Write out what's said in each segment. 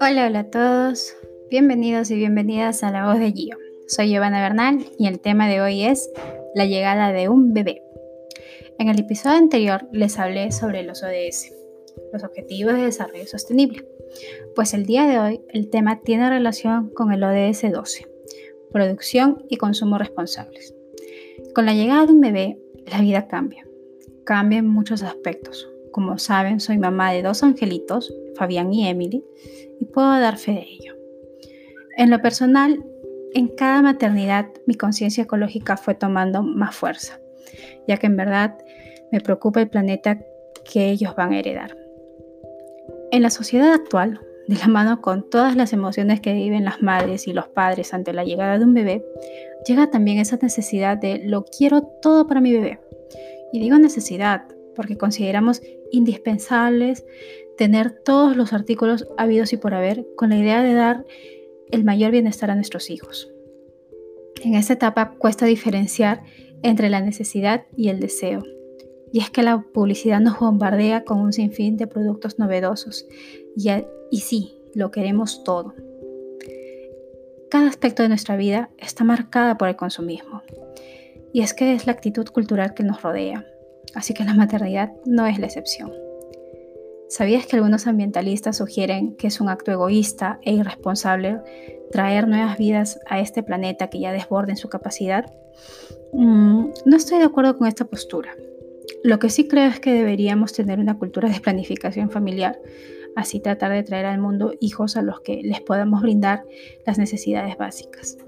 Hola, hola a todos. Bienvenidos y bienvenidas a La Voz de Gio. Soy Giovanna Bernal y el tema de hoy es la llegada de un bebé. En el episodio anterior les hablé sobre los ODS, los Objetivos de Desarrollo Sostenible. Pues el día de hoy el tema tiene relación con el ODS 12, producción y consumo responsables. Con la llegada de un bebé, la vida cambia. Cambia en muchos aspectos. Como saben, soy mamá de dos angelitos, Fabián y Emily, y puedo dar fe de ello. En lo personal, en cada maternidad mi conciencia ecológica fue tomando más fuerza, ya que en verdad me preocupa el planeta que ellos van a heredar. En la sociedad actual, de la mano con todas las emociones que viven las madres y los padres ante la llegada de un bebé, llega también esa necesidad de lo quiero todo para mi bebé. Y digo necesidad porque consideramos indispensables tener todos los artículos habidos y por haber con la idea de dar el mayor bienestar a nuestros hijos. En esta etapa cuesta diferenciar entre la necesidad y el deseo y es que la publicidad nos bombardea con un sinfín de productos novedosos. Y, sí, lo queremos todo. Cada aspecto de nuestra vida está marcada por el consumismo. Y es que es la actitud cultural que nos rodea. Así que la maternidad no es la excepción. ¿Sabías que algunos ambientalistas sugieren que es un acto egoísta e irresponsable traer nuevas vidas a este planeta que ya desborden su capacidad? Mm, no estoy de acuerdo con esta postura. Lo que sí creo es que deberíamos tener una cultura de planificación familiar, así tratar de traer al mundo hijos a los que les podamos brindar las necesidades básicas.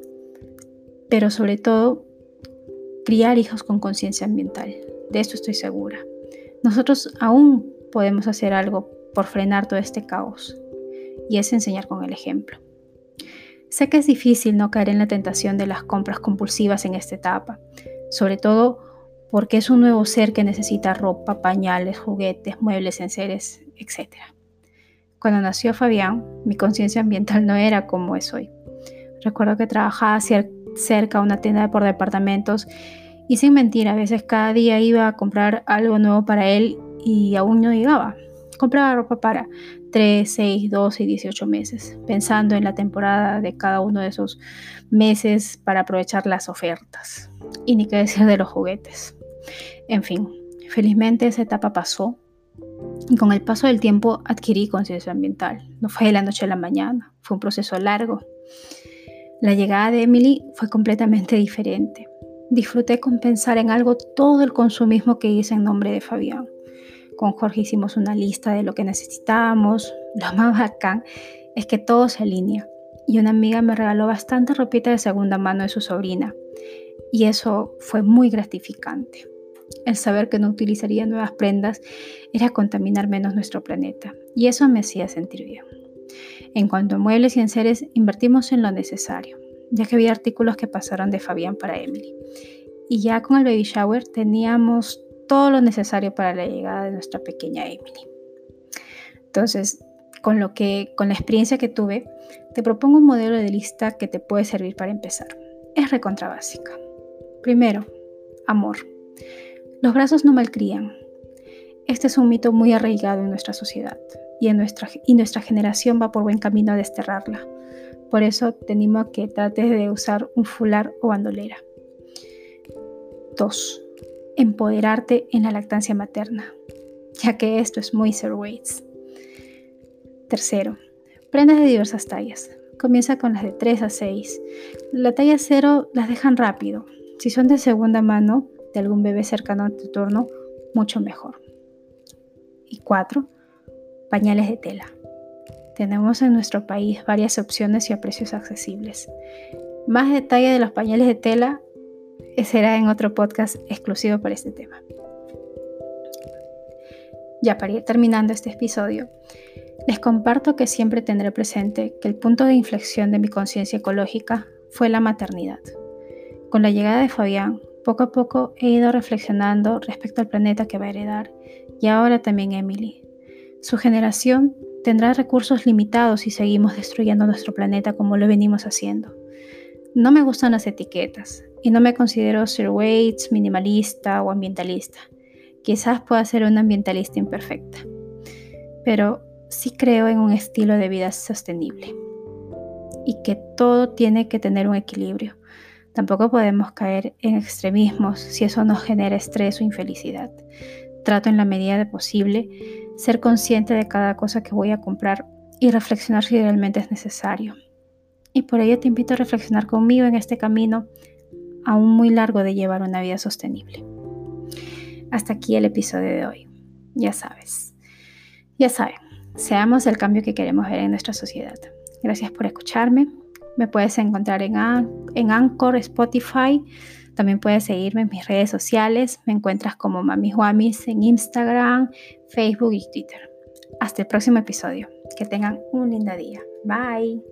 Pero sobre todo, criar hijos con conciencia ambiental. De esto estoy segura. Nosotros aún podemos hacer algo por frenar todo este caos, y es enseñar con el ejemplo. Sé que es difícil no caer en la tentación de las compras compulsivas en esta etapa, sobre todo porque es un nuevo ser que necesita ropa, pañales, juguetes, muebles, enseres, etc. Cuando nació Fabián, mi conciencia ambiental no era como es hoy. Recuerdo que trabajaba cerca a una tienda por departamentos y sin mentir, a veces cada día iba a comprar algo nuevo para él y aún no llegaba. Compraba ropa para 3, 6, 12 y 18 meses, pensando en la temporada de cada uno de esos meses para aprovechar las ofertas. Y ni qué decir de los juguetes. En fin, felizmente esa etapa pasó y con el paso del tiempo adquirí conciencia ambiental. No fue de la noche a la mañana, fue un proceso largo. La llegada de Emily fue completamente diferente. Disfruté con pensar en algo todo el consumismo que hice en nombre de Fabián. Con Jorge hicimos una lista de lo que necesitábamos. Lo más bacán es que todo se alinea. Y una amiga me regaló bastante ropita de segunda mano de su sobrina. Y eso fue muy gratificante. El saber que no utilizaría nuevas prendas era contaminar menos nuestro planeta, y eso me hacía sentir bien. En cuanto a muebles y enseres, invertimos en lo necesario, ya que había artículos que pasaron de Fabián para Emily. Y ya con el baby shower teníamos todo lo necesario para la llegada de nuestra pequeña Emily. Entonces, con lo que con la experiencia que tuve, te propongo un modelo de lista que te puede servir para empezar. Es recontra básica. Primero, amor. Los brazos no malcrían. Este es un mito muy arraigado en nuestra sociedad y, en nuestra, y nuestra generación va por buen camino a desterrarla. Por eso te animo a que trates de usar un fular o bandolera. 2. Empoderarte en la lactancia materna, ya que esto es muy zero weights. Tercero, prendas de diversas tallas. Comienza con las de 3 a 6. La talla 0 las dejan rápido. Si son de segunda mano, de algún bebé cercano a tu turno, mucho mejor. Y cuatro, pañales de tela. Tenemos en nuestro país varias opciones y a precios accesibles. Más detalle de los pañales de tela será en otro podcast exclusivo para este tema. Ya para ir terminando este episodio, les comparto que siempre tendré presente que el punto de inflexión de mi conciencia ecológica fue la maternidad. Con la llegada de Fabián, poco a poco he ido reflexionando respecto al planeta que va a heredar y ahora también Emily. Su generación tendrá recursos limitados si seguimos destruyendo nuestro planeta como lo venimos haciendo. No me gustan las etiquetas y no me considero zero weights, minimalista o ambientalista. Quizás pueda ser una ambientalista imperfecta. Pero sí creo en un estilo de vida sostenible y que todo tiene que tener un equilibrio. Tampoco podemos caer en extremismos si eso nos genera estrés o infelicidad. Trato en la medida de posible ser consciente de cada cosa que voy a comprar y reflexionar si realmente es necesario. Y por ello te invito a reflexionar conmigo en este camino aún muy largo de llevar una vida sostenible. Hasta aquí el episodio de hoy. Ya sabes. Ya saben, seamos el cambio que queremos ver en nuestra sociedad. Gracias por escucharme. Me puedes encontrar en, en Anchor, Spotify. También puedes seguirme en mis redes sociales. Me encuentras como Mami Juamis en Instagram, Facebook y Twitter. Hasta el próximo episodio. Que tengan un lindo día. Bye.